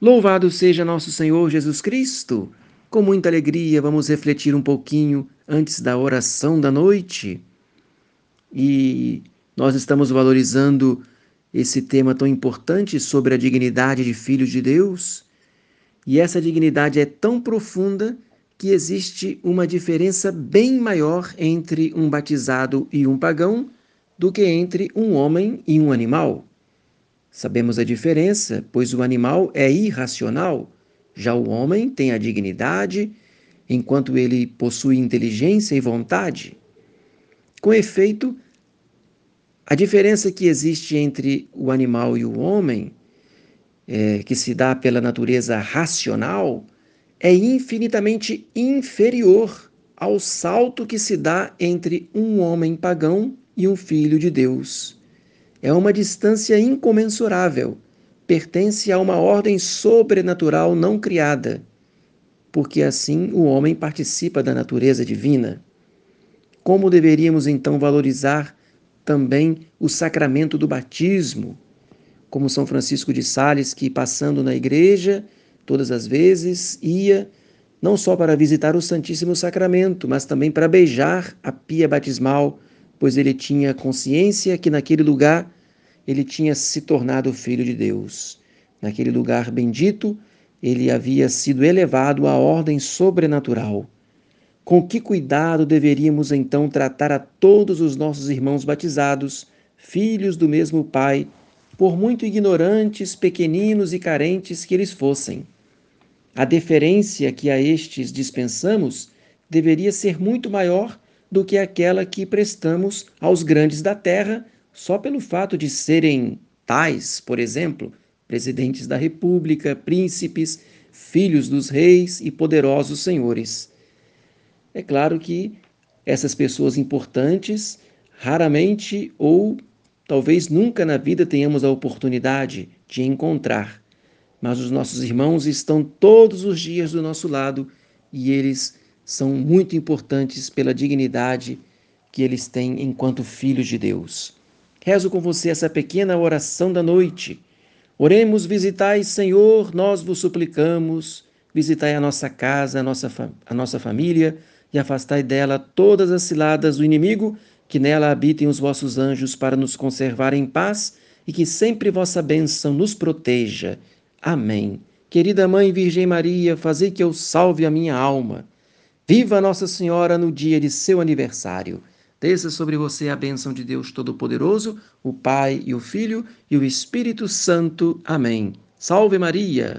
Louvado seja nosso Senhor Jesus Cristo! Com muita alegria, vamos refletir um pouquinho antes da oração da noite. E nós estamos valorizando esse tema tão importante sobre a dignidade de filhos de Deus. E essa dignidade é tão profunda que existe uma diferença bem maior entre um batizado e um pagão do que entre um homem e um animal. Sabemos a diferença, pois o animal é irracional, já o homem tem a dignidade, enquanto ele possui inteligência e vontade. Com efeito, a diferença que existe entre o animal e o homem, é, que se dá pela natureza racional, é infinitamente inferior ao salto que se dá entre um homem pagão e um filho de Deus. É uma distância incomensurável, pertence a uma ordem sobrenatural não criada, porque assim o homem participa da natureza divina. Como deveríamos então valorizar também o sacramento do batismo, como São Francisco de Sales, que passando na igreja, todas as vezes, ia não só para visitar o Santíssimo Sacramento, mas também para beijar a pia batismal pois ele tinha consciência que naquele lugar ele tinha se tornado filho de Deus. Naquele lugar bendito, ele havia sido elevado à ordem sobrenatural. Com que cuidado deveríamos então tratar a todos os nossos irmãos batizados, filhos do mesmo Pai, por muito ignorantes, pequeninos e carentes que eles fossem? A deferência que a estes dispensamos deveria ser muito maior do que aquela que prestamos aos grandes da terra só pelo fato de serem tais, por exemplo, presidentes da República, príncipes, filhos dos reis e poderosos senhores. É claro que essas pessoas importantes raramente ou talvez nunca na vida tenhamos a oportunidade de encontrar, mas os nossos irmãos estão todos os dias do nosso lado e eles são muito importantes pela dignidade que eles têm enquanto filhos de Deus. Rezo com você essa pequena oração da noite. Oremos, visitai, Senhor, nós vos suplicamos, visitai a nossa casa, a nossa, a nossa família e afastai dela todas as ciladas do inimigo, que nela habitem os vossos anjos para nos conservar em paz e que sempre vossa bênção nos proteja. Amém. Querida Mãe Virgem Maria, fazei que eu salve a minha alma. Viva Nossa Senhora no dia de seu aniversário. Desça sobre você a bênção de Deus Todo-Poderoso, o Pai e o Filho e o Espírito Santo. Amém. Salve Maria!